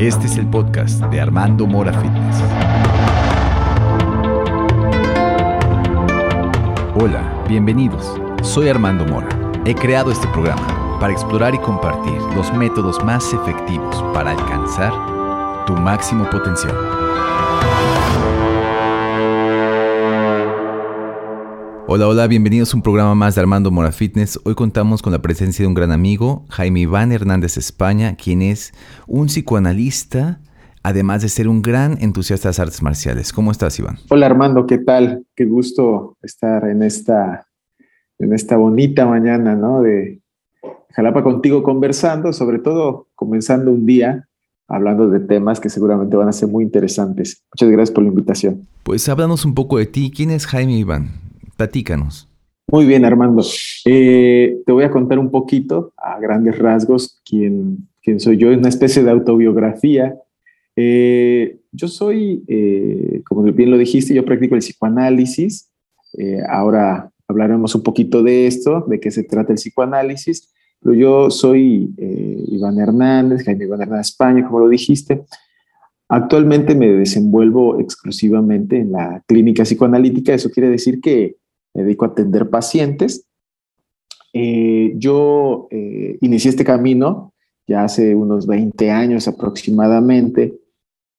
Este es el podcast de Armando Mora Fitness. Hola, bienvenidos. Soy Armando Mora. He creado este programa para explorar y compartir los métodos más efectivos para alcanzar tu máximo potencial. Hola, hola, bienvenidos a un programa más de Armando Mora Fitness. Hoy contamos con la presencia de un gran amigo, Jaime Iván Hernández España, quien es un psicoanalista, además de ser un gran entusiasta de las artes marciales. ¿Cómo estás, Iván? Hola, Armando, ¿qué tal? Qué gusto estar en esta, en esta bonita mañana, ¿no? De Jalapa contigo conversando, sobre todo comenzando un día hablando de temas que seguramente van a ser muy interesantes. Muchas gracias por la invitación. Pues háblanos un poco de ti. ¿Quién es Jaime Iván? Platícanos. Muy bien, Armando. Eh, te voy a contar un poquito, a grandes rasgos, quién, quién soy yo. Es una especie de autobiografía. Eh, yo soy, eh, como bien lo dijiste, yo practico el psicoanálisis. ahora hablaremos un poquito de esto, de qué se trata el psicoanálisis. Pero yo soy Iván Hernández, Jaime Iván Hernández España, como lo dijiste. Actualmente me desenvuelvo exclusivamente en la clínica psicoanalítica. Eso quiere decir que me dedico a atender pacientes. Eh, yo eh, inicié este camino ya hace unos 20 años aproximadamente,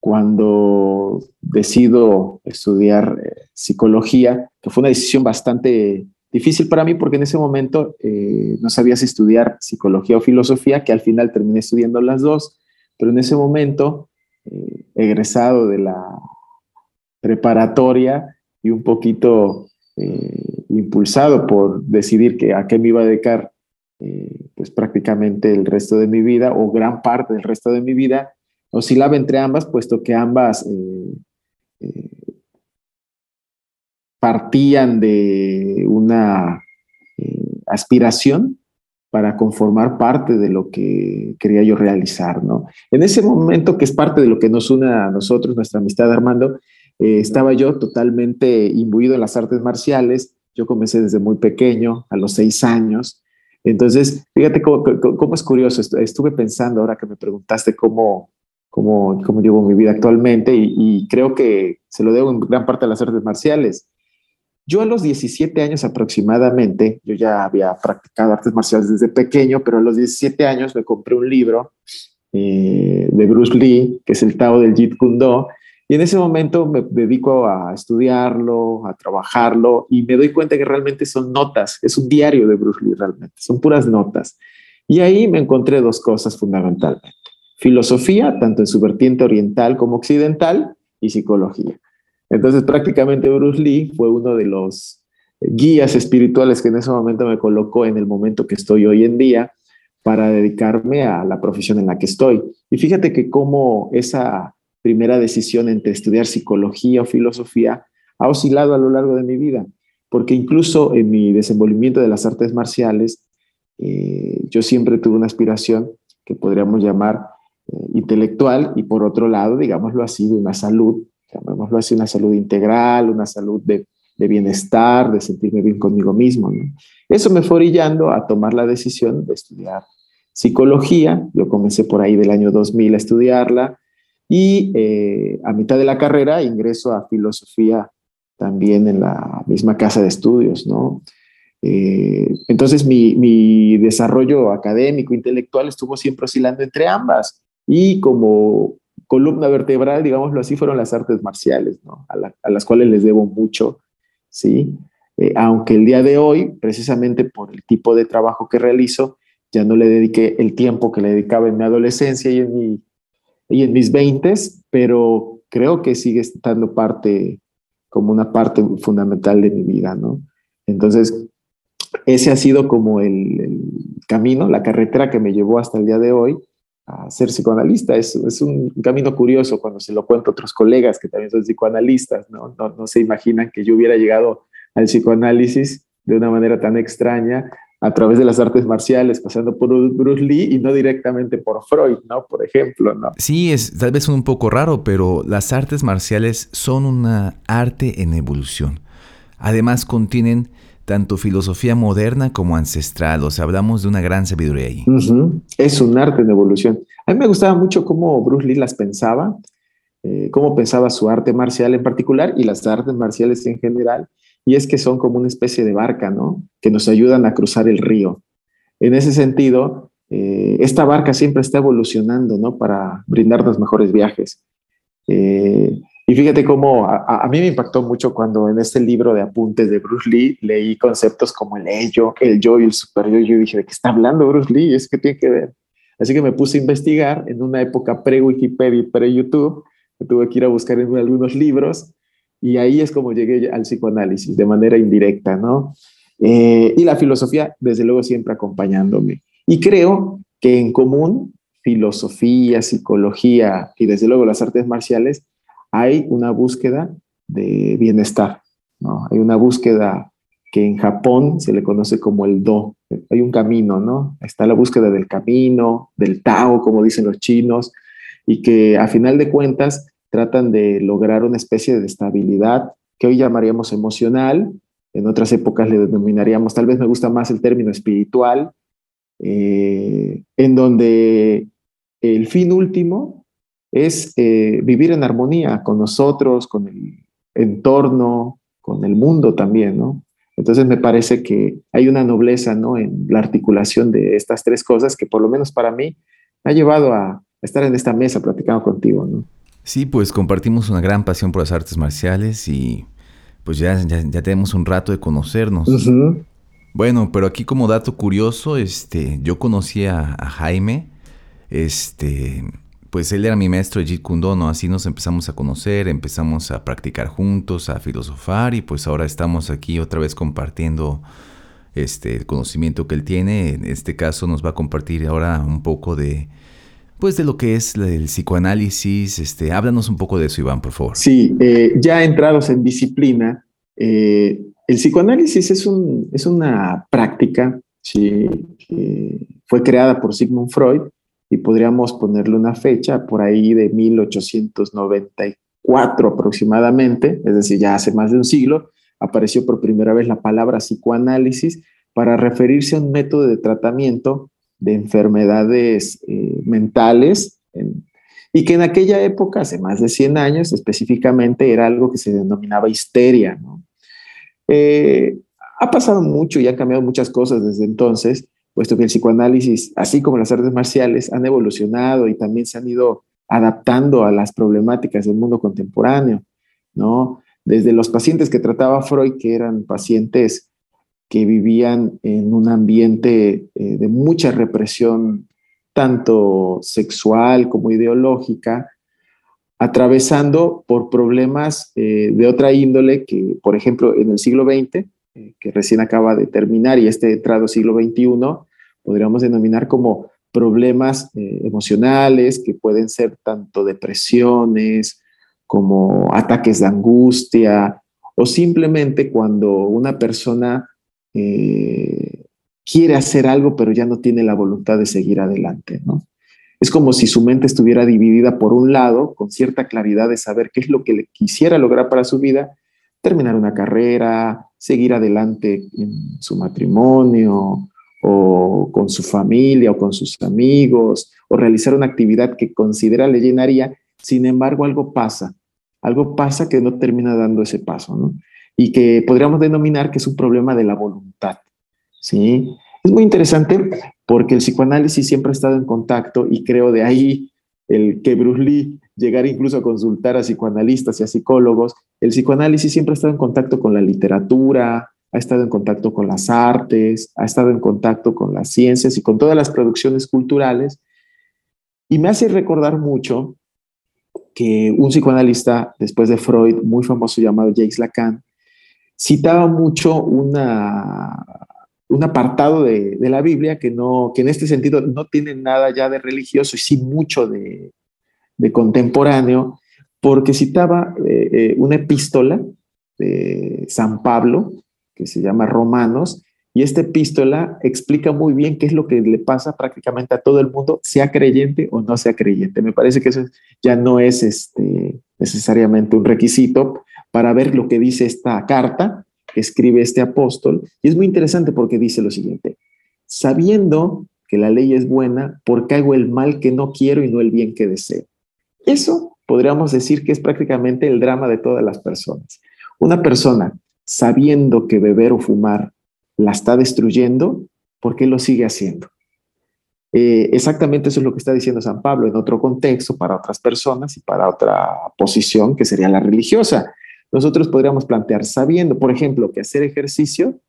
cuando decido estudiar eh, psicología, que fue una decisión bastante difícil para mí porque en ese momento no sabía si estudiar psicología o filosofía, que al final terminé estudiando las dos, pero en ese momento, egresado de la preparatoria y un poquito eh, impulsado por decidir que a qué me iba a dedicar eh, pues prácticamente el resto de mi vida o gran parte del resto de mi vida, oscilaba entre ambas, puesto que ambas eh, partían de una aspiración para conformar parte de lo que quería yo realizar, ¿no? En ese momento, que es parte de lo que nos une a nosotros, nuestra amistad, Armando, eh, estaba yo totalmente imbuido en las artes marciales. Yo comencé desde muy pequeño, a los seis años. Entonces, fíjate cómo, es curioso. Estuve pensando ahora que me preguntaste cómo, cómo, cómo llevo mi vida actualmente y, y, creo que se lo debo en gran parte a las artes marciales. Yo a los 17 años aproximadamente, yo ya había practicado artes marciales desde pequeño, pero a los 17 años me compré un libro eh, de Bruce Lee, que es el Tao del Jeet Kune Do, y en ese momento me dedico a estudiarlo, a trabajarlo y me doy cuenta que realmente son notas, es un diario de Bruce Lee realmente, son puras notas. Y ahí me encontré dos cosas fundamentalmente. Filosofía, tanto en su vertiente oriental como occidental, y psicología. Entonces prácticamente Bruce Lee fue uno de los guías espirituales que en ese momento me colocó en el momento que estoy hoy en día para dedicarme a la profesión en la que estoy. Y fíjate que como esa primera decisión entre estudiar psicología o filosofía ha oscilado a lo largo de mi vida, porque incluso en mi desenvolvimiento de las artes marciales, eh, yo siempre tuve una aspiración que podríamos llamar eh, intelectual y por otro lado, digámoslo así, de una salud, llamémoslo así, una salud integral, una salud de, bienestar, de sentirme bien conmigo mismo. Eso me fue orillando a tomar la decisión de estudiar psicología. Yo comencé por ahí del año 2000 a estudiarla, y eh, a mitad de la carrera ingreso a filosofía también en la misma casa de estudios, ¿no? Eh, entonces mi, mi, desarrollo académico, intelectual estuvo siempre oscilando entre ambas y como columna vertebral, digámoslo así, fueron las artes marciales, ¿no? a, las cuales les debo mucho, ¿sí? Eh, aunque el día de hoy, precisamente por el tipo de trabajo que realizo, ya no le dediqué el tiempo que le dedicaba en mi adolescencia y en mi y en mis 20, pero creo que sigue estando parte, como una parte fundamental de mi vida, ¿no? Entonces, ese ha sido como el, camino, la carretera que me llevó hasta el día de hoy a ser psicoanalista. Es, un camino curioso cuando se lo cuento a otros colegas que también son psicoanalistas. No, no se imaginan que yo hubiera llegado al psicoanálisis de una manera tan extraña a través de las artes marciales, pasando por Bruce Lee y no directamente por Freud, ¿no? Por ejemplo, ¿no? Sí, es tal vez un poco raro, pero las artes marciales son una arte en evolución. Además contienen tanto filosofía moderna como ancestral, o sea, hablamos de una gran sabiduría ahí. Es un arte en evolución. A mí me gustaba mucho cómo Bruce Lee las pensaba, eh, cómo pensaba su arte marcial en particular y las artes marciales en general, y es que son como una especie de barca, ¿no? Que nos ayudan a cruzar el río. En ese sentido, eh, esta barca siempre está evolucionando, ¿no? Para brindarnos mejores viajes. Eh, y fíjate cómo a, mí me impactó mucho cuando en este libro de apuntes de Bruce Lee leí conceptos como el ello, el yo y el super yo. Yo dije, ¿de qué está hablando Bruce Lee? ¿Es que tiene que ver? Así que me puse a investigar en una época pre-Wikipedia y pre-YouTube. Tuve que ir a buscar en algunos libros y ahí es como llegué al psicoanálisis de manera indirecta, ¿no? Eh, y la filosofía, desde luego, siempre acompañándome. Y creo que en común, filosofía, psicología y desde luego las artes marciales, hay una búsqueda de bienestar, ¿no? Hay una búsqueda que en Japón se le conoce como el do. Hay un camino, ¿no? Está la búsqueda del camino, del Tao, como dicen los chinos, y que a final de cuentas tratan de lograr una especie de estabilidad que hoy llamaríamos emocional, en otras épocas le denominaríamos, tal vez me gusta más el término espiritual, eh, en donde el fin último es eh, vivir en armonía con nosotros, con el entorno, con el mundo también, ¿no? Entonces me parece que hay una nobleza, ¿no? En la articulación de estas tres cosas que por lo menos para mí me ha llevado a estar en esta mesa platicando contigo, ¿no? Sí, pues compartimos una gran pasión por las artes marciales y pues ya, ya, tenemos un rato de conocernos. Bueno, pero aquí como dato curioso, este, yo conocí a, a Jaime, este, pues él era mi maestro de Jeet Kune ¿no? Así nos empezamos a conocer, empezamos a practicar juntos, a filosofar y pues ahora estamos aquí otra vez compartiendo este el conocimiento que él tiene. En este caso nos va a compartir ahora un poco de pues de lo que es el psicoanálisis. Este, háblanos un poco de eso, Iván, por favor. Sí, eh, ya entrados en disciplina, eh, el psicoanálisis es, un, es una práctica que fue creada por Sigmund Freud y podríamos ponerle una fecha por ahí de 1894 aproximadamente, es decir, ya hace más de un siglo, apareció por primera vez la palabra psicoanálisis para referirse a un método de tratamiento de enfermedades eh, mentales y que en aquella época, hace más de 100 años específicamente, era algo que se denominaba histeria. Eh, ha pasado mucho y han cambiado muchas cosas desde entonces, puesto que el psicoanálisis, así como las artes marciales, han evolucionado y también se han ido adaptando a las problemáticas del mundo contemporáneo, ¿no? Desde los pacientes que trataba Freud, que eran pacientes que vivían en un ambiente eh, de mucha represión, tanto sexual como ideológica, atravesando por problemas eh, de otra índole que, por ejemplo, en el siglo XX, eh, que recién acaba de terminar y este entrado siglo XXI, podríamos denominar como problemas emocionales que pueden ser tanto depresiones como ataques de angustia o simplemente cuando una persona eh, quiere hacer algo pero ya no tiene la voluntad de seguir adelante, ¿no? Es como si su mente estuviera dividida por un lado, con cierta claridad de saber qué es lo que le quisiera lograr para su vida, terminar una carrera, seguir adelante en su matrimonio o con su familia o con sus amigos o realizar una actividad que considera le llenaría, sin embargo algo pasa, algo pasa que no termina dando ese paso, ¿no? Y que podríamos denominar que es un problema de la voluntad, ¿sí? Es muy interesante porque el psicoanálisis siempre ha estado en contacto y creo de ahí el que Bruce Lee llegara incluso a consultar a psicoanalistas y a psicólogos, el psicoanálisis siempre ha estado en contacto con la literatura, ha estado en contacto con las artes, ha estado en contacto con las ciencias y con todas las producciones culturales. Y me hace recordar mucho que un psicoanalista, después de Freud, muy famoso llamado Jacques Lacan, citaba mucho una, un apartado de, la Biblia que, no, que en este sentido no tiene nada ya de religioso y sí mucho de, contemporáneo, porque citaba eh, eh, una epístola de San Pablo que se llama Romanos, y esta epístola explica muy bien qué es lo que le pasa prácticamente a todo el mundo, sea creyente o no sea creyente. Me parece que eso ya no es este, necesariamente un requisito para ver lo que dice esta carta, que escribe este apóstol, y es muy interesante porque dice lo siguiente, sabiendo que la ley es buena, porque hago el mal que no quiero y no el bien que deseo. Eso podríamos decir que es prácticamente el drama de todas las personas. Una persona sabiendo que beber o fumar la está destruyendo, ¿por qué lo sigue haciendo? Eh, exactamente eso es lo que está diciendo San Pablo en otro contexto, para otras personas y para otra posición que sería la religiosa. Nosotros podríamos plantear, sabiendo, por ejemplo, que hacer ejercicio,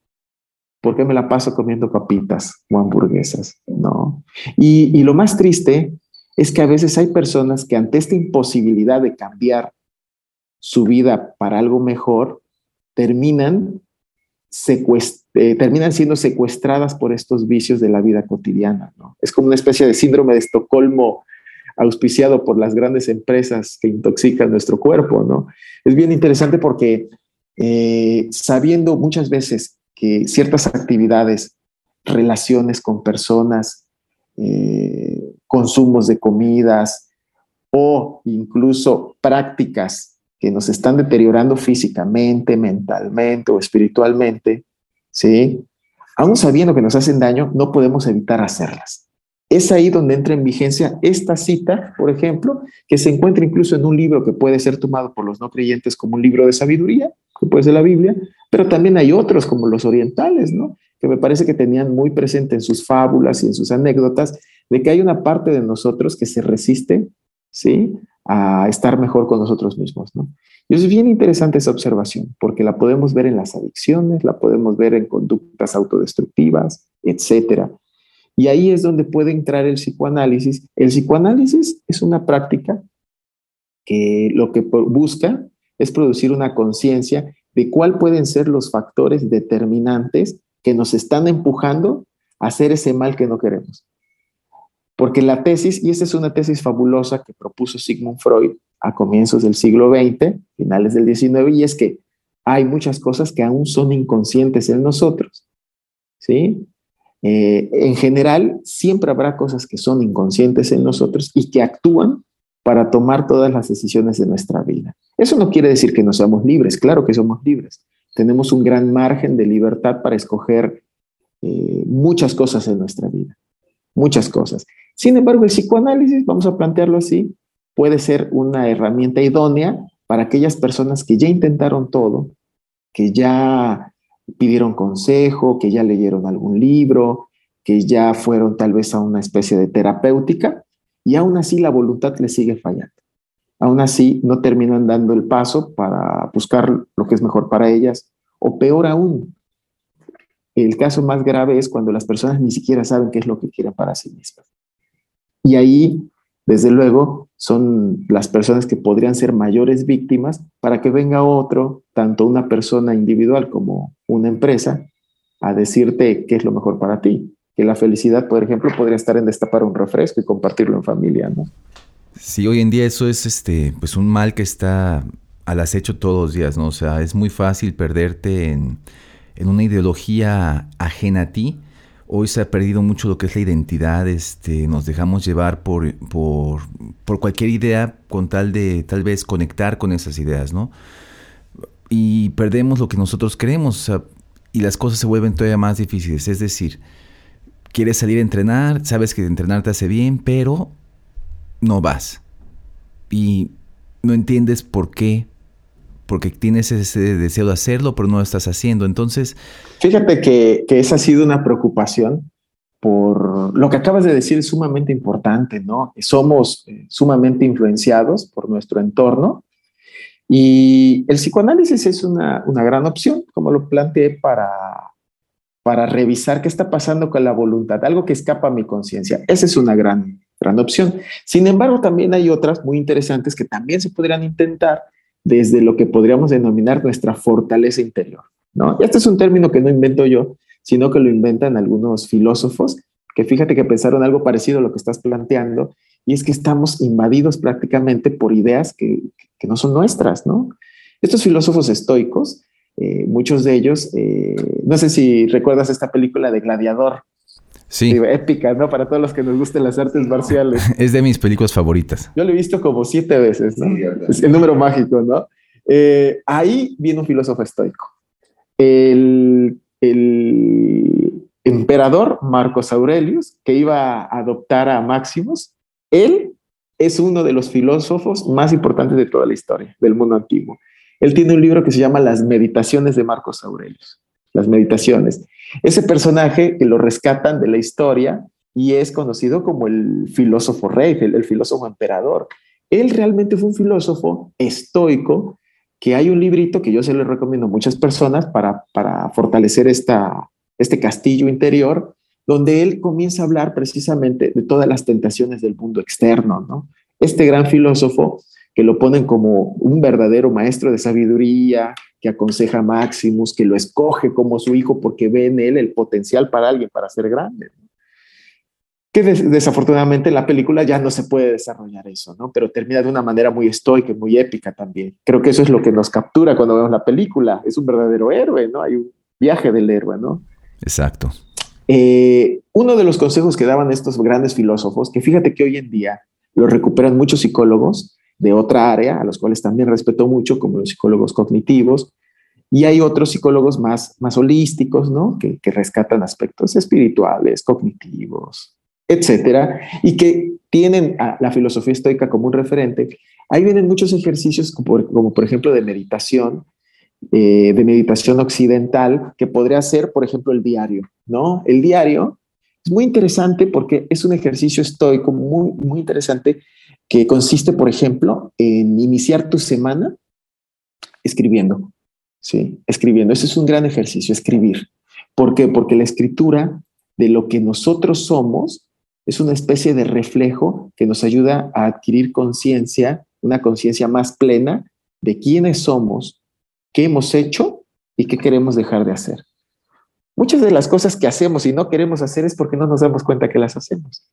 ¿por qué me la paso comiendo papitas o hamburguesas? No. Y, y lo más triste es que a veces hay personas que ante esta imposibilidad de cambiar su vida para algo mejor, terminan eh, terminan siendo secuestradas por estos vicios de la vida cotidiana. ¿no? Es como una especie de síndrome de Estocolmo auspiciado por las grandes empresas que intoxican nuestro cuerpo. ¿no? Es bien interesante porque eh, sabiendo muchas veces que ciertas actividades, relaciones con personas, eh, consumos de comidas o incluso prácticas que nos están deteriorando físicamente, mentalmente o espiritualmente, ¿sí? Aún sabiendo que nos hacen daño, no podemos evitar hacerlas. Es ahí donde entra en vigencia esta cita, por ejemplo, que se encuentra incluso en un libro que puede ser tomado por los no creyentes como un libro de sabiduría, que puede ser la Biblia, pero también hay otros como los orientales, ¿no? Que me parece que tenían muy presente en sus fábulas y en sus anécdotas de que hay una parte de nosotros que se resiste, ¿sí? a estar mejor con nosotros mismos, ¿no? Y es bien interesante esa observación, porque la podemos ver en las adicciones, la podemos ver en conductas autodestructivas, etcétera. Y ahí es donde puede entrar el psicoanálisis. El psicoanálisis es una práctica que lo que busca es producir una conciencia de cuál pueden ser los factores determinantes que nos están empujando a hacer ese mal que no queremos. Porque la tesis, y esta es una tesis fabulosa que propuso Sigmund Freud a comienzos del siglo XX, finales del XIX, y es que hay muchas cosas que aún son inconscientes en nosotros. ¿Sí? Eh, en general, siempre habrá cosas que son inconscientes en nosotros y que actúan para tomar todas las decisiones de nuestra vida. Eso no quiere decir que no seamos libres, claro que somos libres. Tenemos un gran margen de libertad para escoger eh, muchas cosas en nuestra vida, muchas cosas. Sin embargo, el psicoanálisis, vamos a plantearlo así, puede ser una herramienta idónea para aquellas personas que ya intentaron todo, que ya pidieron consejo, que ya leyeron algún libro, que ya fueron tal vez a una especie de terapéutica y aún así la voluntad les sigue fallando. Aún así no terminan dando el paso para buscar lo que es mejor para ellas o peor aún. El caso más grave es cuando las personas ni siquiera saben qué es lo que quieren para sí mismas. Y ahí, desde luego, son las personas que podrían ser mayores víctimas para que venga otro, tanto una persona individual como una empresa, a decirte qué es lo mejor para ti. Que la felicidad, por ejemplo, podría estar en destapar un refresco y compartirlo en familia, ¿no? Sí, hoy en día eso es este, pues un mal que está al acecho todos los días, ¿no? O sea, es muy fácil perderte en, en una ideología ajena a ti Hoy se ha perdido mucho lo que es la identidad, este, nos dejamos llevar por, por, cualquier idea con tal de tal vez conectar con esas ideas, ¿no? Y perdemos lo que nosotros queremos y las cosas se vuelven todavía más difíciles. Es decir, quieres salir a entrenar, sabes que entrenar te hace bien, pero no vas. Y no entiendes por qué porque tienes ese deseo de hacerlo, pero no lo estás haciendo. Entonces... Fíjate que, esa ha sido una preocupación por lo que acabas de decir es sumamente importante, ¿no? Somos eh, sumamente influenciados por nuestro entorno y el psicoanálisis es una, una gran opción, como lo planteé, para, para revisar qué está pasando con la voluntad, algo que escapa a mi conciencia. Esa es una gran, gran opción. Sin embargo, también hay otras muy interesantes que también se podrían intentar desde lo que podríamos denominar nuestra fortaleza interior. ¿no? Este es un término que no invento yo, sino que lo inventan algunos filósofos que fíjate que pensaron algo parecido a lo que estás planteando, y es que estamos invadidos prácticamente por ideas que, que no son nuestras, ¿no? Estos filósofos estoicos, eh, muchos de ellos, eh, no sé si recuerdas esta película de Gladiador, Sí. Épica, ¿no? Para todos los que nos gusten las artes marciales. Es de mis películas favoritas. Yo lo he visto como siete veces, ¿no? es el número mágico, ¿no? Eh, ahí viene un filósofo estoico. el, el emperador Marcos Aurelius, que iba a adoptar a Máximos, él es uno de los filósofos más importantes de toda la historia del mundo antiguo. Él tiene un libro que se llama Las Meditaciones de Marcos Aurelius. Las Meditaciones. Ese personaje que lo rescatan de la historia y es conocido como el filósofo rey, el, filósofo emperador. Él realmente fue un filósofo estoico, que hay un librito que yo se lo recomiendo a muchas personas para, para fortalecer esta, este castillo interior, donde él comienza a hablar precisamente de todas las tentaciones del mundo externo, ¿no? Este gran filósofo que lo ponen como un verdadero maestro de sabiduría, que aconseja a Maximus, que lo escoge como su hijo porque ve en él el potencial para alguien para ser grande. Que desafortunadamente en la película ya no se puede desarrollar eso, ¿no? Pero termina de una manera muy estoica muy épica también. Creo que eso es lo que nos captura cuando vemos la película. Es un verdadero héroe, ¿no? Hay un viaje del héroe, ¿no? Exacto. Eh, uno de los consejos que daban estos grandes filósofos, que fíjate que hoy en día lo recuperan muchos psicólogos de otra área, a los cuales también respeto mucho, como los psicólogos cognitivos, y hay otros psicólogos más, más holísticos, ¿no? Que, rescatan aspectos espirituales, cognitivos, etcétera, y que tienen a la filosofía estoica como un referente. Ahí vienen muchos ejercicios, como por ejemplo de meditación, eh, de meditación occidental, que podría ser, por ejemplo, el diario, ¿no? El diario es muy interesante porque es un ejercicio estoico muy, muy interesante que consiste, por ejemplo, en iniciar tu semana escribiendo, ¿sí? Escribiendo. Ese es un gran ejercicio, escribir. ¿Por qué? Porque la escritura de lo que nosotros somos es una especie de reflejo que nos ayuda a adquirir conciencia, una conciencia más plena de quiénes somos, qué hemos hecho y qué queremos dejar de hacer. Muchas de las cosas que hacemos y no queremos hacer es porque no nos damos cuenta que las hacemos.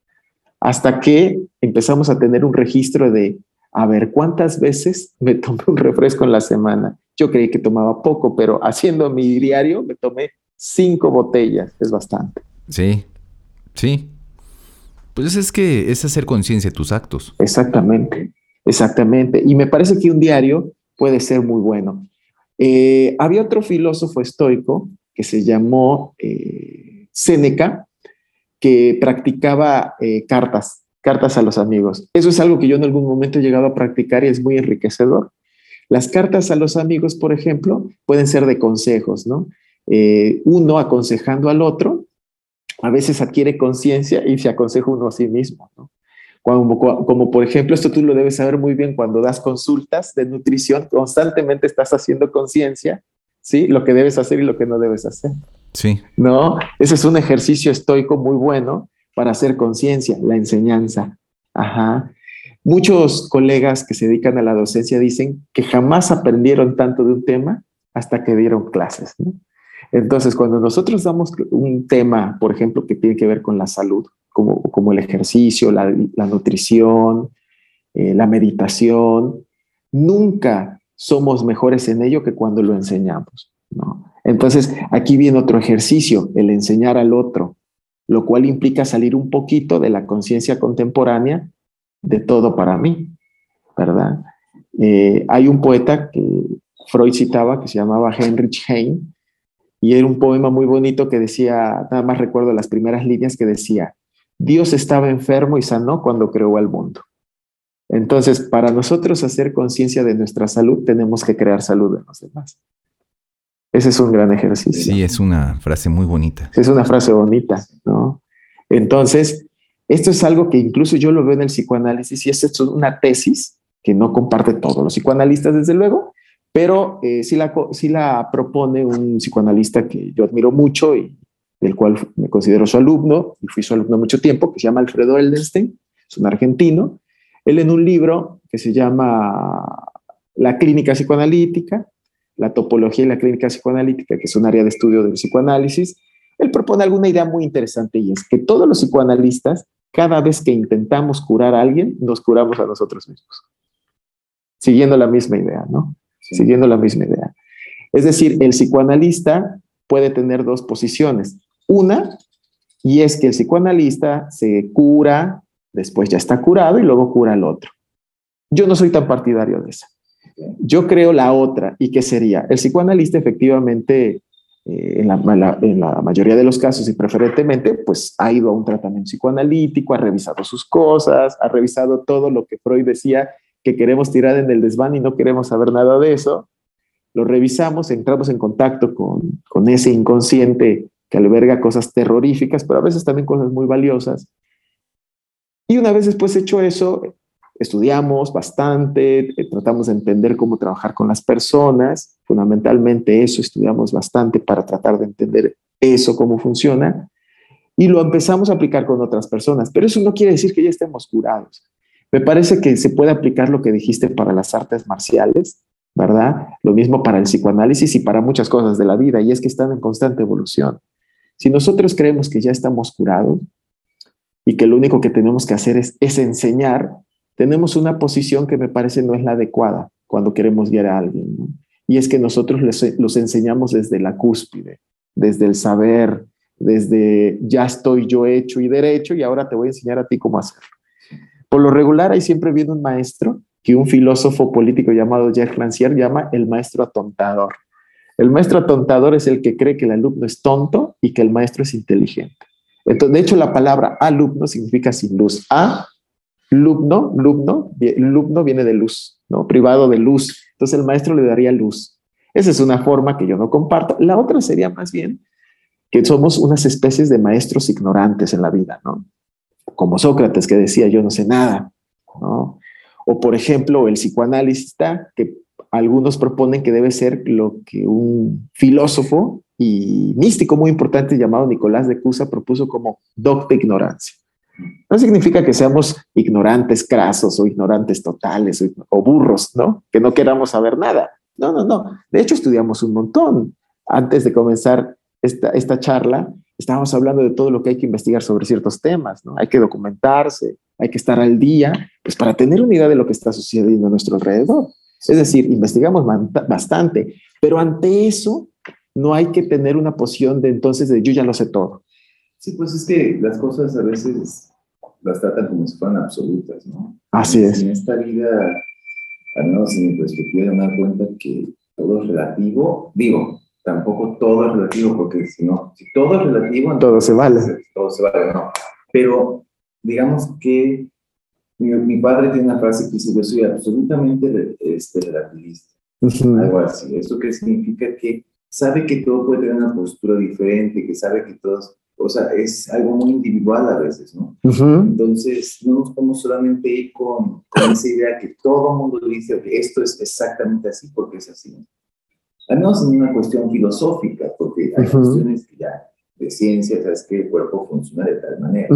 Hasta que empezamos a tener un registro de, a ver, ¿cuántas veces me tomé un refresco en la semana? Yo creí que tomaba poco, pero haciendo mi diario me tomé cinco botellas, es bastante. Sí, sí. Pues es que es hacer conciencia de tus actos. Exactamente, exactamente. Y me parece que un diario puede ser muy bueno. Eh, había otro filósofo estoico que se llamó eh, Séneca, que practicaba eh, cartas, cartas a los amigos. Eso es algo que yo en algún momento he llegado a practicar y es muy enriquecedor. Las cartas a los amigos, por ejemplo, pueden ser de consejos, ¿no? uno aconsejando al otro, a veces adquiere conciencia y se aconseja uno a sí mismo, ¿no? Como, por ejemplo, esto tú lo debes saber muy bien cuando das consultas de nutrición, constantemente estás haciendo conciencia, ¿sí? Lo que debes hacer y lo que no debes hacer. Sí. ¿No? Ese es un ejercicio estoico muy bueno para hacer conciencia, la enseñanza. Ajá. Muchos colegas que se dedican a la docencia dicen que jamás aprendieron tanto de un tema hasta que dieron clases. ¿no? Entonces, cuando nosotros damos un tema, por ejemplo, que tiene que ver con la salud, como, el ejercicio, la, nutrición, eh, la meditación. Nunca somos mejores en ello que cuando lo enseñamos. Entonces, aquí viene otro ejercicio, el enseñar al otro, lo cual implica salir un poquito de la conciencia contemporánea de todo para mí, ¿verdad? Eh, hay un poeta que Freud citaba que se llamaba Heinrich Heine, y era un poema muy bonito que decía, nada más recuerdo las primeras líneas que decía, Dios estaba enfermo y sanó cuando creó al mundo. Entonces, para nosotros hacer conciencia de nuestra salud, tenemos que crear salud en los demás. Ese es un gran ejercicio. Sí, es una frase muy bonita. Es una frase bonita, ¿no? Entonces, esto es algo que incluso yo lo veo en el psicoanálisis y es una tesis que no comparte todos los psicoanalistas, desde luego, pero eh, sí, la, sí la propone un psicoanalista que yo admiro mucho y del cual me considero su alumno y fui su alumno mucho tiempo, que se llama Alfredo Eldenstein, es un argentino. Él en un libro que se llama La clínica psicoanalítica, la topología y la clínica psicoanalítica, que es un área de estudio del psicoanálisis, él propone alguna idea muy interesante y es que todos los psicoanalistas, cada vez que intentamos curar a alguien, nos curamos a nosotros mismos. Siguiendo la misma idea, ¿no? Siguiendo la misma idea. Es decir, el psicoanalista puede tener dos posiciones. Una, y es que el psicoanalista se cura, después ya está curado y luego cura al otro. Yo no soy tan partidario de eso. Yo creo la otra, y que sería, el psicoanalista efectivamente eh, en, la, en, la, mayoría de los casos y preferentemente, pues ha ido a un tratamiento psicoanalítico, ha revisado sus cosas, ha revisado todo lo que Freud decía que queremos tirar en el desván y no queremos saber nada de eso. Lo revisamos, entramos en contacto con, con ese inconsciente que alberga cosas terroríficas, pero a veces también cosas muy valiosas. Y una vez después hecho eso, estudiamos bastante, eh, tratamos de entender cómo trabajar con las personas, fundamentalmente eso estudiamos bastante para tratar de entender eso, cómo funciona, y lo empezamos a aplicar con otras personas, pero eso no quiere decir que ya estemos curados. Me parece que se puede aplicar lo que dijiste para las artes marciales, ¿verdad? Lo mismo para el psicoanálisis y para muchas cosas de la vida, y es que están en constante evolución. Si nosotros creemos que ya estamos curados y que lo único que tenemos que hacer es, enseñar, tenemos una posición que me parece no es la adecuada cuando queremos guiar a alguien. Y es que nosotros les, los enseñamos desde la cúspide, desde el saber, desde ya estoy yo hecho y derecho y ahora te voy a enseñar a ti cómo hacerlo. Por lo regular, ahí siempre viene un maestro que un filósofo político llamado Jacques Rancière llama el maestro atontador. El maestro atontador es el que cree que el alumno es tonto y que el maestro es inteligente. Entonces, de hecho, la palabra alumno significa sin luz. A Lumno, lumno, lumno viene de luz, ¿no? Privado de luz. Entonces el maestro le daría luz. Esa es una forma que yo no comparto. La otra sería más bien que somos unas especies de maestros ignorantes en la vida, ¿no? Como Sócrates que decía yo no sé nada, ¿no? O por ejemplo el psicoanálisis que algunos proponen que debe ser lo que un filósofo y místico muy importante llamado Nicolás de Cusa propuso como docta ignorancia. No significa que seamos ignorantes crasos o ignorantes totales o, burros, ¿no? Que no queramos saber nada. No, no, no. De hecho, estudiamos un montón. Antes de comenzar esta, esta charla, estábamos hablando de todo lo que hay que investigar sobre ciertos temas, ¿no? Hay que documentarse, hay que estar al día, pues para tener una idea de lo que está sucediendo a nuestro alrededor. Es decir, investigamos bastante, pero ante eso no hay que tener una posición de entonces de yo ya lo sé todo. Sí, pues es que las cosas a veces las tratan como si fueran absolutas, ¿no? Así es. En esta vida, al menos en mi perspectiva, me doy cuenta que todo es relativo. Digo, tampoco todo es relativo, porque si no, si todo es relativo, todo se vale. Todo se vale, ¿no? Pero digamos que mi, padre tiene una frase que dice, yo soy absolutamente este, relativista. Algo así. ¿Eso qué significa? Que sabe que todo puede tener una postura diferente, que sabe que todos o sea, es algo muy individual a veces, ¿no? Entonces, no nos podemos solamente ir con, con, esa idea que todo el mundo dice que esto es exactamente así porque es así. Al menos en una cuestión filosófica, porque hay cuestiones que ya de ciencia, sabes que el cuerpo funciona de tal manera.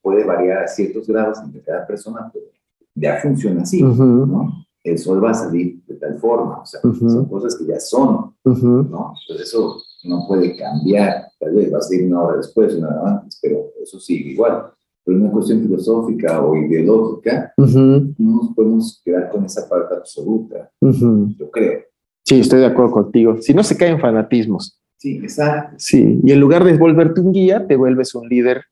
Puede variar a ciertos grados entre cada persona, pero ya funciona así, ¿no? El sol va a salir de tal forma, o sea, son cosas que ya son, ¿no? Entonces eso no puede cambiar, tal vez va a ser una hora después, una hora antes, pero eso sigue igual. Pero una cuestión filosófica o ideológica, no nos podemos quedar con esa parte absoluta, yo creo. Sí, estoy de acuerdo contigo. Si no se caen fanatismos. Sí, exacto. Sí, y en lugar de volverte un guía, te vuelves un líder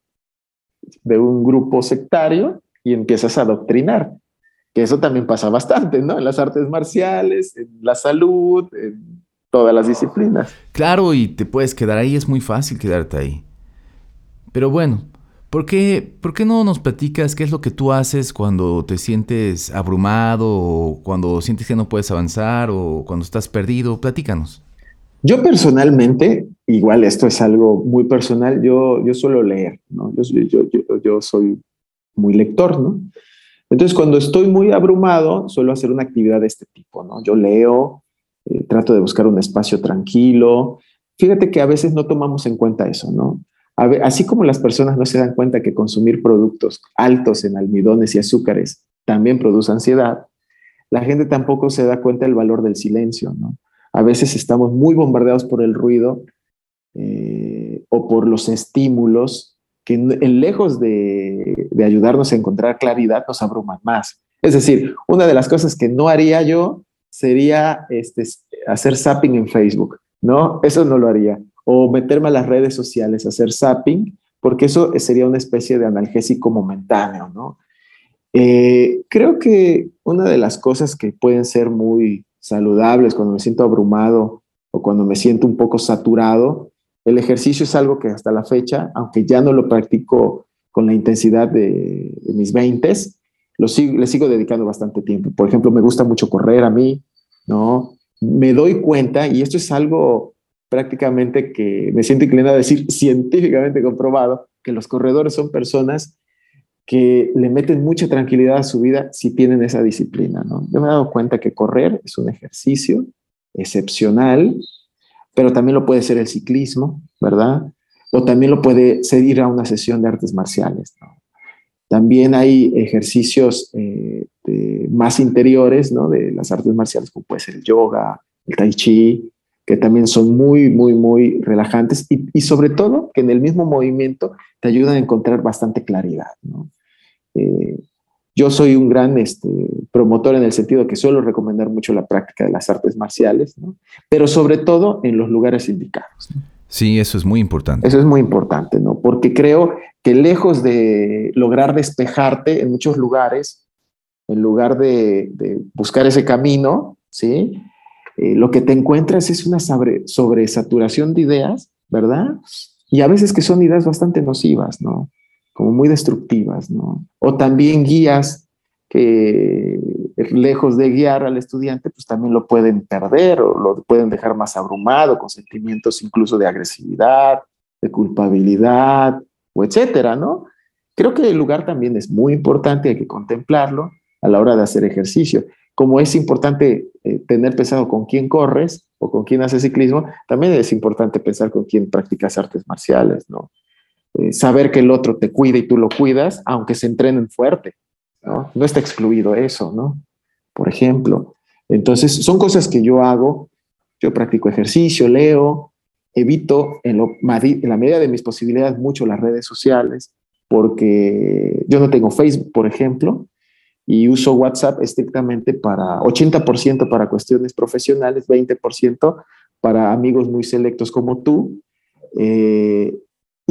de un grupo sectario y empiezas a adoctrinar. Que eso también pasa bastante, ¿no? En las artes marciales, en la salud, en todas las disciplinas. Claro, y te puedes quedar ahí, es muy fácil quedarte ahí. Pero bueno, ¿por qué, ¿por qué no nos platicas qué es lo que tú haces cuando te sientes abrumado o cuando sientes que no puedes avanzar o cuando estás perdido? Platícanos. Yo personalmente, igual esto es algo muy personal, yo, yo suelo leer, ¿no? Yo, yo, yo, yo soy muy lector, ¿no? Entonces, cuando estoy muy abrumado, suelo hacer una actividad de este tipo, ¿no? Yo leo, eh, trato de buscar un espacio tranquilo. Fíjate que a veces no tomamos en cuenta eso, ¿no? así como las personas no se dan cuenta que consumir productos altos en almidones y azúcares también produce ansiedad, la gente tampoco se da cuenta del valor del silencio, ¿no? A veces estamos muy bombardeados por el ruido eh, o por los estímulos que en, lejos de, ayudarnos a encontrar claridad nos abruman más. Es decir, una de las cosas que no haría yo sería este, hacer zapping en Facebook, ¿no? Eso no lo haría. O meterme a las redes sociales, hacer zapping, porque eso sería una especie de analgésico momentáneo, ¿no? Eh, creo que una de las cosas que pueden ser muy saludables cuando me siento abrumado o cuando me siento un poco saturado, el ejercicio es algo que hasta la fecha, aunque ya no lo practico con la intensidad de, mis 20, lo sigo, le sigo dedicando bastante tiempo. Por ejemplo, me gusta mucho correr a mí, ¿no? Me doy cuenta, y esto es algo prácticamente que me siento inclinado a decir científicamente comprobado, que los corredores son personas que le meten mucha tranquilidad a su vida si tienen esa disciplina, ¿no? Yo me he dado cuenta que correr es un ejercicio excepcional, pero también lo puede ser el ciclismo, ¿verdad? O también lo puede ser a una sesión de artes marciales, ¿no? También hay ejercicios eh, más interiores, ¿no? De las artes marciales, como puede ser el yoga, el tai chi, que también son muy, muy, muy relajantes y, sobre todo que en el mismo movimiento te ayudan a encontrar bastante claridad. Eh, yo soy un gran este, promotor en el sentido que suelo recomendar mucho la práctica de las artes marciales, pero sobre todo en los lugares indicados. Sí, eso es muy importante. Eso es muy importante, ¿no? Porque creo que lejos de lograr despejarte en muchos lugares, en lugar de, de buscar ese camino, ¿sí? Eh, lo que te encuentras es una sobre, sobresaturación de ideas, ¿verdad? Y a veces que son ideas bastante nocivas, ¿no? Como muy destructivas, ¿no? O también guías que lejos de guiar al estudiante, pues también lo pueden perder o lo pueden dejar más abrumado con sentimientos incluso de agresividad, de culpabilidad o etcétera, ¿no? Creo que el lugar también es muy importante, hay que contemplarlo a la hora de hacer ejercicio como es importante eh, tener pensado con quién corres o con quién haces ciclismo, también es importante pensar con quién practicas artes marciales, ¿no? Eh, saber que el otro te cuida y tú lo cuidas, aunque se entrenen fuerte, ¿no? No está excluido eso, ¿no? Por ejemplo. Entonces, son cosas que yo hago. Yo practico ejercicio, leo, evito en, en la medida de mis posibilidades mucho las redes sociales, porque yo no tengo Facebook, por ejemplo, y uso WhatsApp estrictamente para 80% para cuestiones profesionales, 20% para amigos muy selectos como tú. Eh,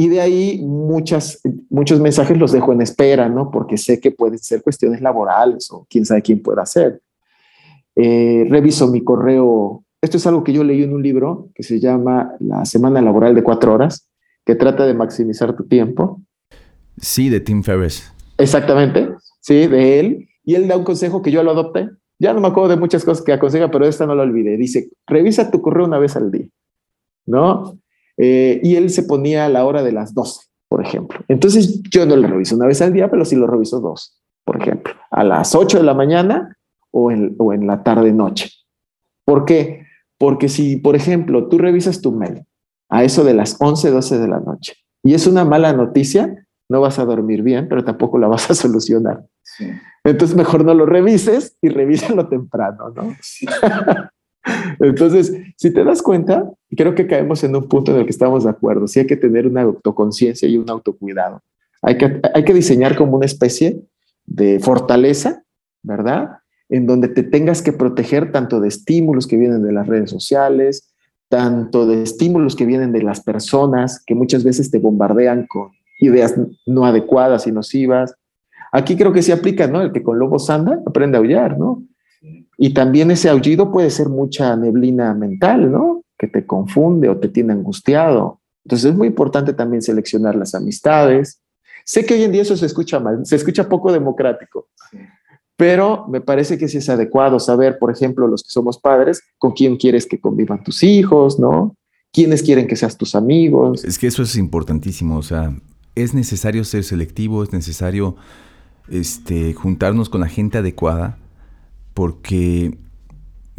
y de ahí muchas, muchos mensajes los dejo en espera, ¿no? Porque sé que pueden ser cuestiones laborales o quién sabe quién pueda hacer. Eh, reviso mi correo. Esto es algo que yo leí en un libro que se llama La Semana Laboral de Cuatro Horas, que trata de maximizar tu tiempo. Sí, de Tim Ferriss. Exactamente, sí, de él y él da un consejo que yo lo adopté. Ya no me acuerdo de muchas cosas que aconseja, pero esta no la olvidé. Dice, revisa tu correo una vez al día, ¿no? Eh, y él se ponía a la hora de las 12, por ejemplo. Entonces yo no lo reviso una vez al día, pero sí lo reviso dos, por ejemplo, a las 8 de la mañana o en, o en la tarde-noche. ¿Por qué? Porque si, por ejemplo, tú revisas tu mail a eso de las 11, 12 de la noche y es una mala noticia, no vas a dormir bien, pero tampoco la vas a solucionar. Entonces mejor no lo revises y revísalo temprano, ¿no? Entonces, si te das cuenta, creo que caemos en un punto en el que estamos de acuerdo. Sí hay que tener una autoconciencia y un autocuidado. Hay que, hay que diseñar como una especie de fortaleza, ¿verdad? En donde te tengas que proteger tanto de estímulos que vienen de las redes sociales, tanto de estímulos que vienen de las personas que muchas veces te bombardean con ideas no adecuadas y nocivas, Aquí creo que se aplica, ¿no? El que con lobos anda, aprende a aullar, ¿no? Y también ese aullido puede ser mucha neblina mental, ¿no? Que te confunde o te tiene angustiado. Entonces es muy importante también seleccionar las amistades. Sé que hoy en día eso se escucha mal, se escucha poco democrático, pero me parece que sí es adecuado saber, por ejemplo, los que somos padres, con quién quieres que convivan tus hijos, ¿no? ¿Quiénes quieren que seas tus amigos? Es que eso es importantísimo, o sea, es necesario ser selectivo, es necesario este, juntarnos con la gente adecuada, porque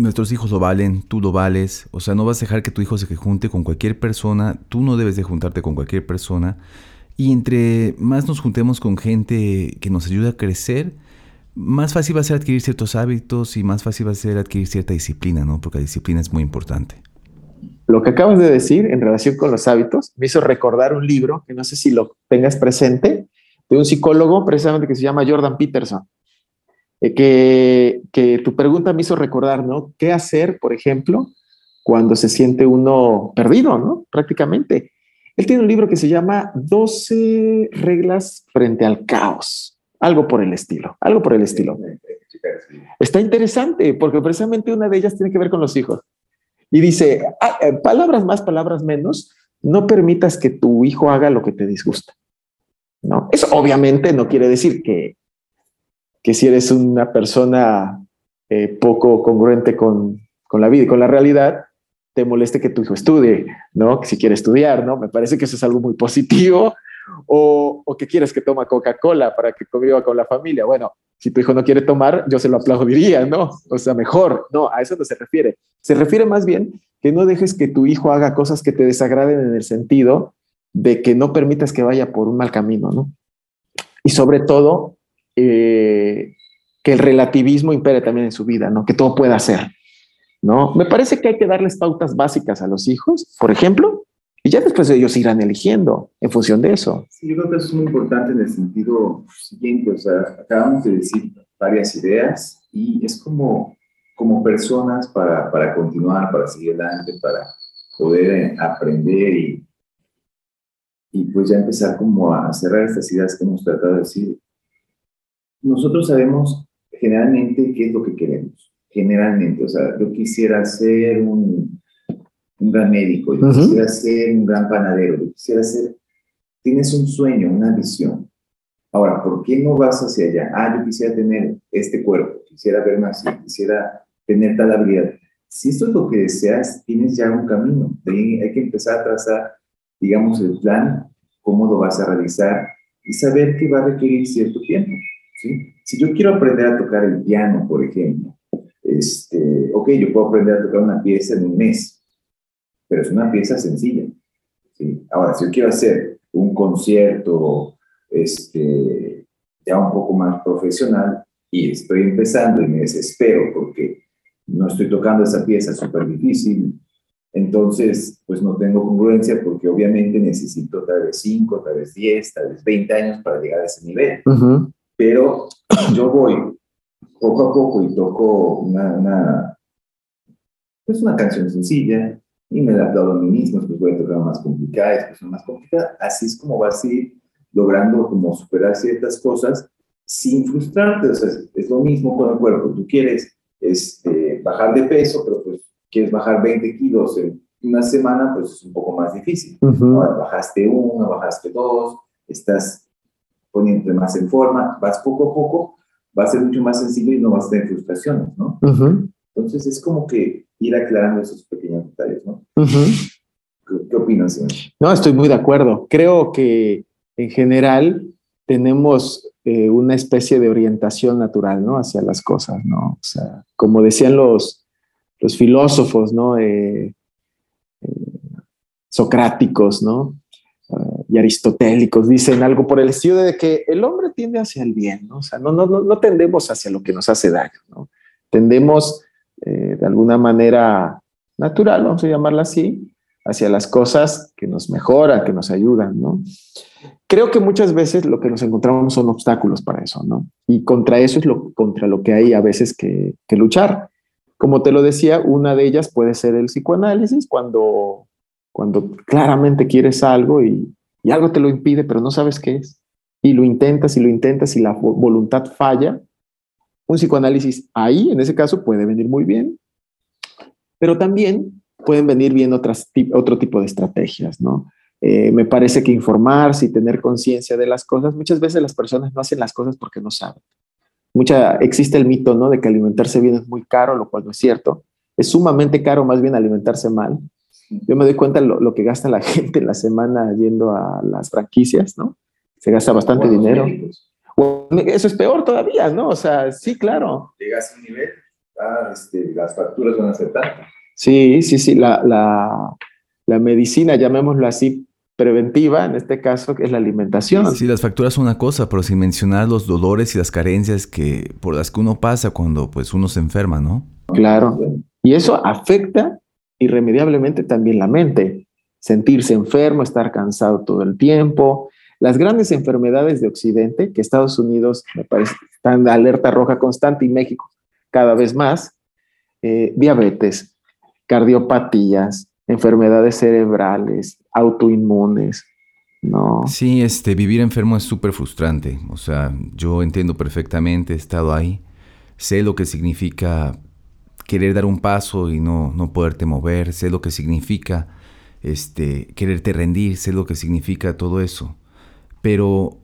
nuestros hijos lo valen, tú lo vales, o sea, no vas a dejar que tu hijo se junte con cualquier persona, tú no debes de juntarte con cualquier persona, y entre más nos juntemos con gente que nos ayuda a crecer, más fácil va a ser adquirir ciertos hábitos y más fácil va a ser adquirir cierta disciplina, ¿no? Porque la disciplina es muy importante. Lo que acabas de decir en relación con los hábitos me hizo recordar un libro que no sé si lo tengas presente, de un psicólogo precisamente que se llama Jordan Peterson, eh, que, que tu pregunta me hizo recordar, ¿no? ¿Qué hacer, por ejemplo, cuando se siente uno perdido, ¿no? Prácticamente. Él tiene un libro que se llama 12 reglas frente al caos, algo por el estilo, algo por el estilo. Está interesante porque precisamente una de ellas tiene que ver con los hijos. Y dice, ah, eh, palabras más, palabras menos, no permitas que tu hijo haga lo que te disgusta. ¿no? Eso obviamente no quiere decir que, que si eres una persona eh, poco congruente con, con la vida y con la realidad, te moleste que tu hijo estudie, ¿no? Que si quiere estudiar, ¿no? Me parece que eso es algo muy positivo. O, o que quieres que toma Coca-Cola para que conviva con la familia. Bueno, si tu hijo no quiere tomar, yo se lo aplaudiría, ¿no? O sea, mejor. No, a eso no se refiere. Se refiere más bien que no dejes que tu hijo haga cosas que te desagraden en el sentido de que no permitas que vaya por un mal camino, ¿no? Y sobre todo, eh, que el relativismo impere también en su vida, ¿no? Que todo pueda ser, ¿no? Me parece que hay que darles pautas básicas a los hijos, por ejemplo, y ya después ellos irán eligiendo en función de eso. Sí, yo creo que eso es muy importante en el sentido siguiente, o sea, acabamos de decir varias ideas y es como, como personas para, para continuar, para seguir adelante, para poder aprender y, y pues ya empezar como a cerrar estas ideas que hemos tratado de decir. Nosotros sabemos generalmente qué es lo que queremos, generalmente, o sea, yo quisiera ser un un gran médico, yo quisiera ser un gran panadero, yo quisiera ser, tienes un sueño, una visión. Ahora, ¿por qué no vas hacia allá? Ah, yo quisiera tener este cuerpo, quisiera verme así, quisiera tener tal habilidad. Si esto es lo que deseas, tienes ya un camino. Hay que empezar a trazar, digamos, el plan, cómo lo vas a realizar y saber que va a requerir cierto tiempo. ¿Sí? Si yo quiero aprender a tocar el piano, por ejemplo, este, ok, yo puedo aprender a tocar una pieza en un mes, pero es una pieza sencilla. ¿sí? Ahora, si yo quiero hacer un concierto este, ya un poco más profesional y estoy empezando y me desespero porque no estoy tocando esa pieza súper difícil, entonces pues no tengo congruencia porque obviamente necesito tal vez 5, tal vez 10, tal vez 20 años para llegar a ese nivel. Pero yo voy poco a poco y toco una, una, pues una canción sencilla, y me la aplaudo a mí mismo, pues voy a tocar más complicadas, pues más complicadas. Así es como vas a ir logrando como superar ciertas cosas sin frustrarte. O sea, es, lo mismo con el cuerpo. Tú quieres este, bajar de peso, pero pues quieres bajar 20 kilos en una semana, pues es un poco más difícil. Ahora bajaste uno, bajaste dos, estás poniéndote más en forma, vas poco a poco, va a ser mucho más sencillo y no vas a tener frustraciones, ¿no? Entonces es como que ir aclarando esos pequeños detalles, ¿no? ¿Qué, opinas? No, estoy muy de acuerdo. Creo que en general tenemos eh, una especie de orientación natural, ¿no? Hacia las cosas, ¿no? O sea, como decían los, los filósofos, ¿no? Eh, eh, socráticos, ¿no? Y aristotélicos dicen algo por el estilo de que el hombre tiende hacia el bien, ¿no? O sea, no, no, no tendemos hacia lo que nos hace daño, ¿no? Tendemos eh, de alguna manera natural, vamos a llamarla así, hacia las cosas que nos mejoran, que nos ayudan, ¿no? Creo que muchas veces lo que nos encontramos son obstáculos para eso, ¿no? Y contra eso es lo, contra lo que hay a veces que, luchar. Como te lo decía, una de ellas puede ser el psicoanálisis, cuando, cuando claramente quieres algo y, y algo te lo impide, pero no sabes qué es. Y lo intentas y lo intentas y la voluntad falla, un psicoanálisis ahí, en ese caso, puede venir muy bien, pero también pueden venir bien otras, otro tipo de estrategias, ¿no? Eh, me parece que informarse y tener conciencia de las cosas, muchas veces las personas no hacen las cosas porque no saben. Mucha, existe el mito, ¿no? De que alimentarse bien es muy caro, lo cual no es cierto. Es sumamente caro más bien alimentarse mal. Yo me doy cuenta lo, lo que gasta la gente en la semana yendo a las franquicias, ¿no? Se gasta bastante dinero eso es peor todavía, ¿no? O sea, sí, claro. Llegas a un nivel, ah, este, las facturas van a ser tantas. Sí, sí, sí, la, la, la medicina, llamémoslo así, preventiva, en este caso, que es la alimentación. Sí, las facturas son una cosa, pero sin mencionar los dolores y las carencias que, por las que uno pasa cuando pues, uno se enferma, ¿no? Claro. Y eso afecta irremediablemente también la mente. Sentirse enfermo, estar cansado todo el tiempo, las grandes enfermedades de Occidente, que Estados Unidos me parece están de alerta roja constante y México cada vez más, eh, diabetes, cardiopatías, enfermedades cerebrales, autoinmunes, no. Sí, este, vivir enfermo es súper frustrante. O sea, yo entiendo perfectamente, he estado ahí, sé lo que significa querer dar un paso y no, no poderte mover, sé lo que significa este, quererte rendir, sé lo que significa todo eso. Pero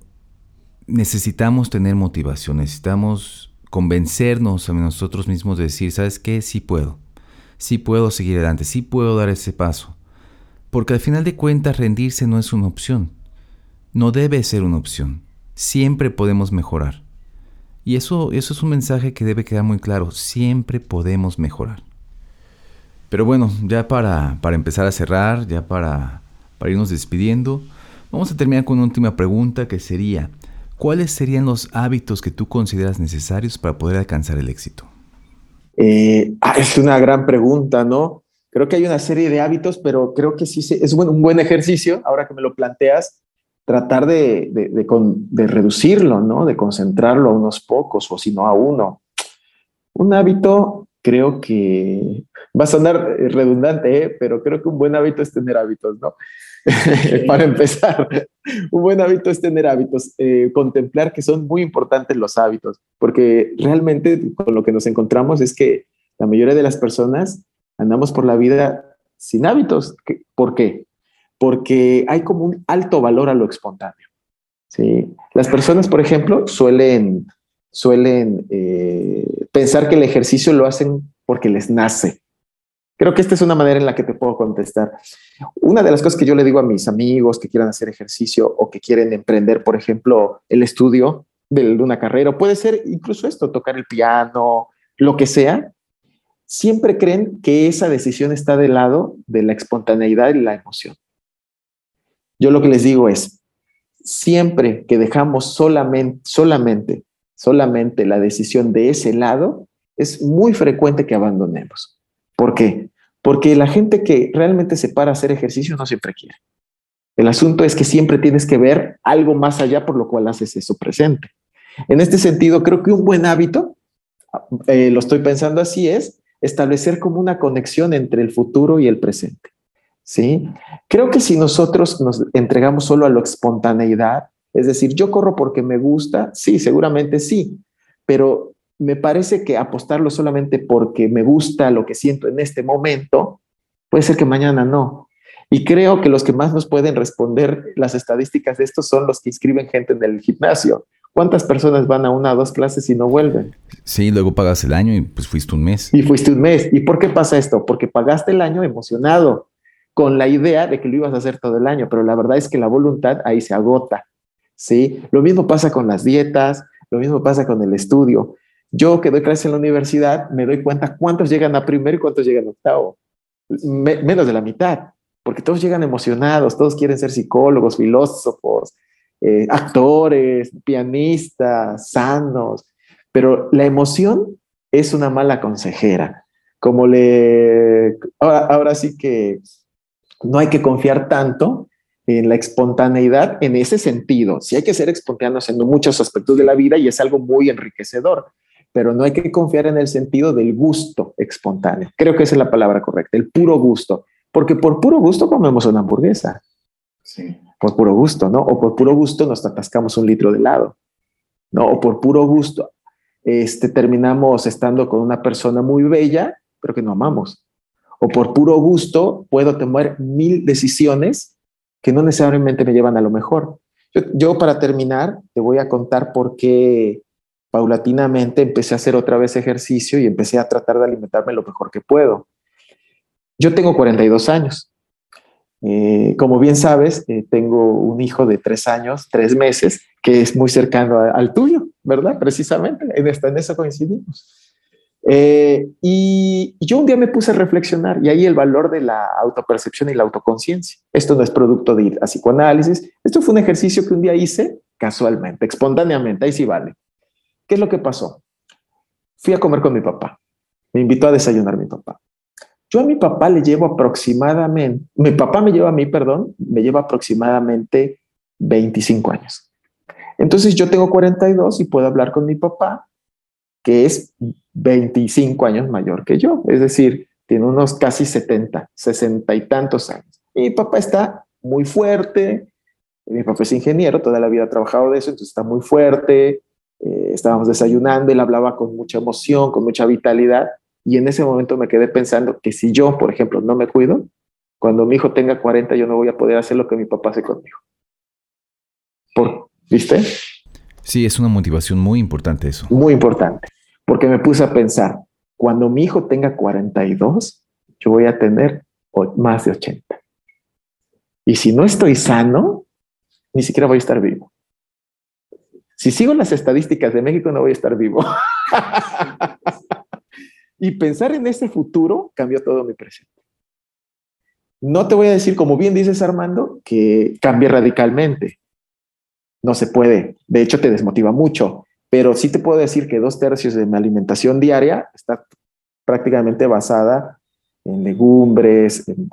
necesitamos tener motivación, necesitamos convencernos a nosotros mismos de decir, ¿sabes qué? Sí puedo, sí puedo seguir adelante, sí puedo dar ese paso. Porque al final de cuentas rendirse no es una opción, no debe ser una opción, siempre podemos mejorar. Y eso, eso es un mensaje que debe quedar muy claro, siempre podemos mejorar. Pero bueno, ya para, para empezar a cerrar, ya para, para irnos despidiendo, vamos a terminar con una última pregunta que sería, ¿cuáles serían los hábitos que tú consideras necesarios para poder alcanzar el éxito? Eh, ah, es una gran pregunta, ¿no? Creo que hay una serie de hábitos, pero creo que sí es un buen ejercicio, ahora que me lo planteas, tratar de, de, de, reducirlo, ¿no? De concentrarlo a unos pocos o si no a uno. Un hábito, creo que va a sonar redundante, ¿eh? pero creo que un buen hábito es tener hábitos, ¿no? Para empezar, un buen hábito es tener hábitos, eh, contemplar que son muy importantes los hábitos, porque realmente con lo que nos encontramos es que la mayoría de las personas andamos por la vida sin hábitos. ¿Por qué? Porque hay como un alto valor a lo espontáneo. ¿sí? Las personas, por ejemplo, suelen, suelen eh, pensar que el ejercicio lo hacen porque les nace. Creo que esta es una manera en la que te puedo contestar. Una de las cosas que yo le digo a mis amigos que quieran hacer ejercicio o que quieren emprender, por ejemplo, el estudio de una carrera, puede ser incluso esto, tocar el piano, lo que sea, siempre creen que esa decisión está del lado de la espontaneidad y la emoción. Yo lo que les digo es, siempre que dejamos solamente, solamente, solamente la decisión de ese lado, es muy frecuente que abandonemos. ¿Por qué? Porque la gente que realmente se para a hacer ejercicio no siempre quiere. El asunto es que siempre tienes que ver algo más allá por lo cual haces eso presente. En este sentido, creo que un buen hábito, eh, lo estoy pensando así, es establecer como una conexión entre el futuro y el presente. ¿Sí? Creo que si nosotros nos entregamos solo a la espontaneidad, es decir, yo corro porque me gusta, sí, seguramente sí, pero me parece que apostarlo solamente porque me gusta lo que siento en este momento, puede ser que mañana no. Y creo que los que más nos pueden responder las estadísticas de esto son los que inscriben gente en el gimnasio. ¿Cuántas personas van a una o dos clases y no vuelven? Sí, luego pagas el año y pues fuiste un mes. Y fuiste un mes. ¿Y por qué pasa esto? Porque pagaste el año emocionado, con la idea de que lo ibas a hacer todo el año, pero la verdad es que la voluntad ahí se agota, ¿sí? Lo mismo pasa con las dietas, lo mismo pasa con el estudio. Yo que doy clases en la universidad, me doy cuenta cuántos llegan a primero y cuántos llegan a octavo. menos de la mitad, porque todos llegan emocionados, todos quieren ser psicólogos, filósofos, eh, actores, pianistas, sanos, pero la emoción es una mala consejera. Como le... ahora sí que no hay que confiar tanto en la espontaneidad en ese sentido. Sí hay que ser espontáneos en muchos aspectos de la vida y es algo muy enriquecedor, pero no hay que confiar en el sentido del gusto espontáneo. Creo que esa es la palabra correcta, el puro gusto, porque por puro gusto comemos una hamburguesa. Sí. Por puro gusto, ¿no? O por puro gusto nos atascamos un litro de helado, ¿no? O por puro gusto este, terminamos estando con una persona muy bella, pero que no amamos o por puro gusto puedo tomar mil decisiones que no necesariamente me llevan a lo mejor. Yo, para terminar te voy a contar por qué paulatinamente empecé a hacer otra vez ejercicio y empecé a tratar de alimentarme lo mejor que puedo. Yo tengo 42 años. Eh, como bien sabes, eh, tengo un hijo de tres años, tres meses, que es muy cercano al tuyo, ¿verdad? Precisamente, en, en eso coincidimos. Eh, y, yo un día me puse a reflexionar y ahí el valor de la autopercepción y la autoconciencia. Esto no es producto de ir a psicoanálisis, esto fue un ejercicio que un día hice casualmente, espontáneamente, ahí sí vale. ¿Qué es lo que pasó? Fui a comer con mi papá, me invitó a desayunar mi papá. Yo a mi papá le llevo aproximadamente, mi papá me lleva a mí, perdón, me lleva aproximadamente 25 años. Entonces yo tengo 42 y puedo hablar con mi papá que es 25 años mayor que yo, es decir, tiene unos casi 70, 60 y tantos años. mi papá está muy fuerte, mi papá es ingeniero, toda la vida ha trabajado de eso, entonces está muy fuerte, eh, estábamos desayunando, él hablaba con mucha emoción, con mucha vitalidad, Y en ese momento me quedé pensando que si yo, por ejemplo, no me cuido, cuando mi hijo tenga 40 yo no voy a poder hacer lo que mi papá hace conmigo. ¿Por, ¿Viste? Sí, es una motivación muy importante eso. Muy importante, porque me puse a pensar, cuando mi hijo tenga 42, yo voy a tener más de 80. Y si no estoy sano, ni siquiera voy a estar vivo. Si sigo las estadísticas de México, no voy a estar vivo. y pensar en ese futuro cambió todo mi presente. No te voy a decir, como bien dices Armando, que cambie radicalmente. No se puede. De hecho, te desmotiva mucho. Pero sí te puedo decir que dos tercios de mi alimentación diaria está prácticamente basada en legumbres, en,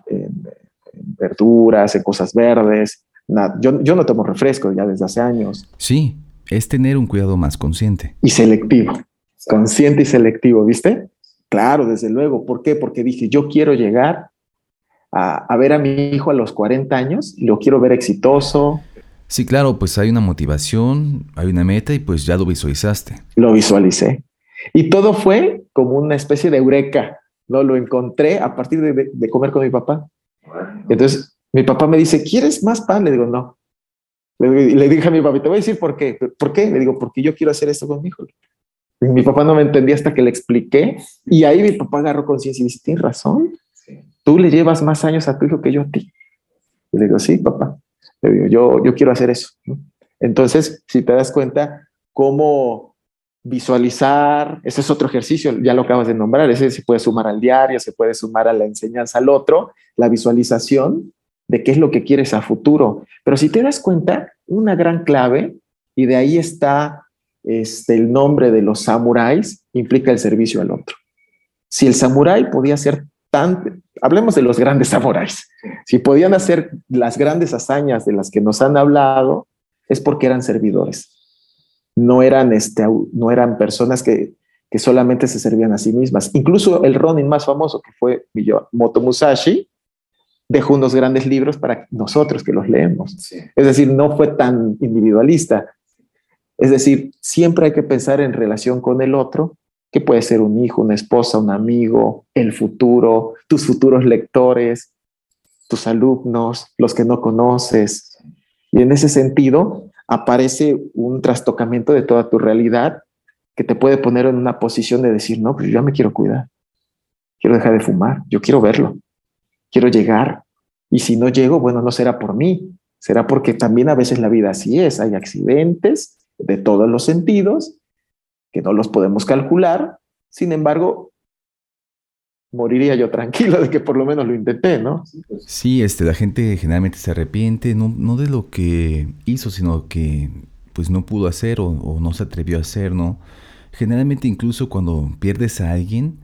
verduras, en cosas verdes. yo, yo no tomo refresco ya desde hace años. Sí, es tener un cuidado más consciente. Y selectivo. Consciente y selectivo, ¿viste? Claro, desde luego. ¿Por qué? Porque dije, yo quiero llegar a, ver a mi hijo a los 40 años y lo quiero ver exitoso. Sí, claro, pues hay una motivación, hay una meta y pues ya lo visualizaste. Lo visualicé. Y todo fue como una especie de eureka, ¿no? Lo encontré a partir de, de comer con mi papá. Entonces, mi papá me dice, ¿quieres más pan? Le digo, no. Le, dije a mi papá, te voy a decir por qué. ¿Por qué? Le digo, porque yo quiero hacer esto con mi hijo. mi papá no me entendía hasta que le expliqué. Y ahí mi papá agarró conciencia y dice, tienes razón. Tú le llevas más años a tu hijo que yo a ti. le digo, sí, papá. Yo, yo quiero hacer eso. Entonces, si te das cuenta, cómo visualizar, ese es otro ejercicio, ya lo acabas de nombrar, ese se puede sumar al diario, se puede sumar a la enseñanza al otro, la visualización de qué es lo que quieres a futuro. Pero si te das cuenta, una gran clave, y de ahí está este, el nombre de los samuráis, implica el servicio al otro. Si el samurái podía ser tan, hablemos de los grandes samuráis, si podían hacer las grandes hazañas de las que nos han hablado, es porque eran servidores. No eran, este, no eran personas que, que solamente se servían a sí mismas. Incluso el Ronin más famoso, que fue Miyamoto Musashi, dejó unos grandes libros para nosotros que los leemos. Es decir, no fue tan individualista. Es decir, siempre hay que pensar en relación con el otro, que puede ser un hijo, una esposa, un amigo, el futuro, tus futuros lectores, tus alumnos, los que no conoces. Y en ese sentido, aparece un trastocamiento de toda tu realidad que te puede poner en una posición de decir, no, pues yo me quiero cuidar, quiero dejar de fumar, yo quiero verlo, quiero llegar. Y si no llego, bueno, no será por mí, será porque también a veces la vida así es, hay accidentes de todos los sentidos que no los podemos calcular, sin embargo, moriría yo tranquilo de que por lo menos lo intenté, ¿no? Sí, este, la gente generalmente se arrepiente, no, no de lo que hizo, sino que pues no pudo hacer o, no se atrevió a hacer, ¿no? Generalmente incluso cuando pierdes a alguien,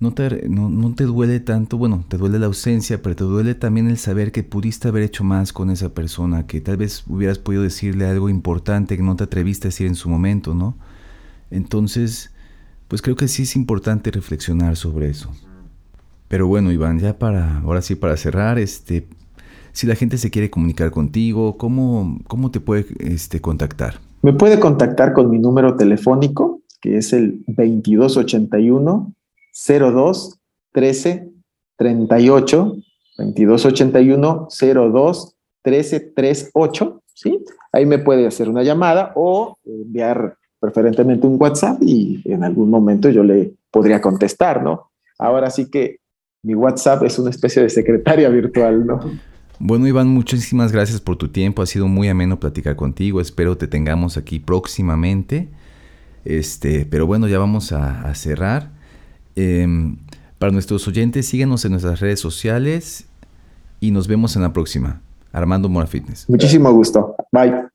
no te, no, te duele tanto, bueno, te duele la ausencia, pero te duele también el saber que pudiste haber hecho más con esa persona, que tal vez hubieras podido decirle algo importante que no te atreviste a decir en su momento, ¿no? Entonces, pues creo que sí es importante reflexionar sobre eso. Pero bueno, Iván, ya para, ahora sí para cerrar, este, si la gente se quiere comunicar contigo, ¿cómo, cómo te puede este, contactar? Me puede contactar con mi número telefónico, que es el 2281 02 13 38 2281 02 13 38, ¿sí? Ahí me puede hacer una llamada o enviar preferentemente un WhatsApp y en algún momento yo le podría contestar, ¿no? Ahora sí que mi WhatsApp es una especie de secretaria virtual, ¿no? Bueno, Iván, muchísimas gracias por tu tiempo. Ha sido muy ameno platicar contigo. Espero te tengamos aquí próximamente. Este, pero bueno, ya vamos a, a cerrar. Em, para nuestros oyentes, síguenos en nuestras redes sociales y nos vemos en la próxima. Armando Mora Fitness. Muchísimo gusto. Bye.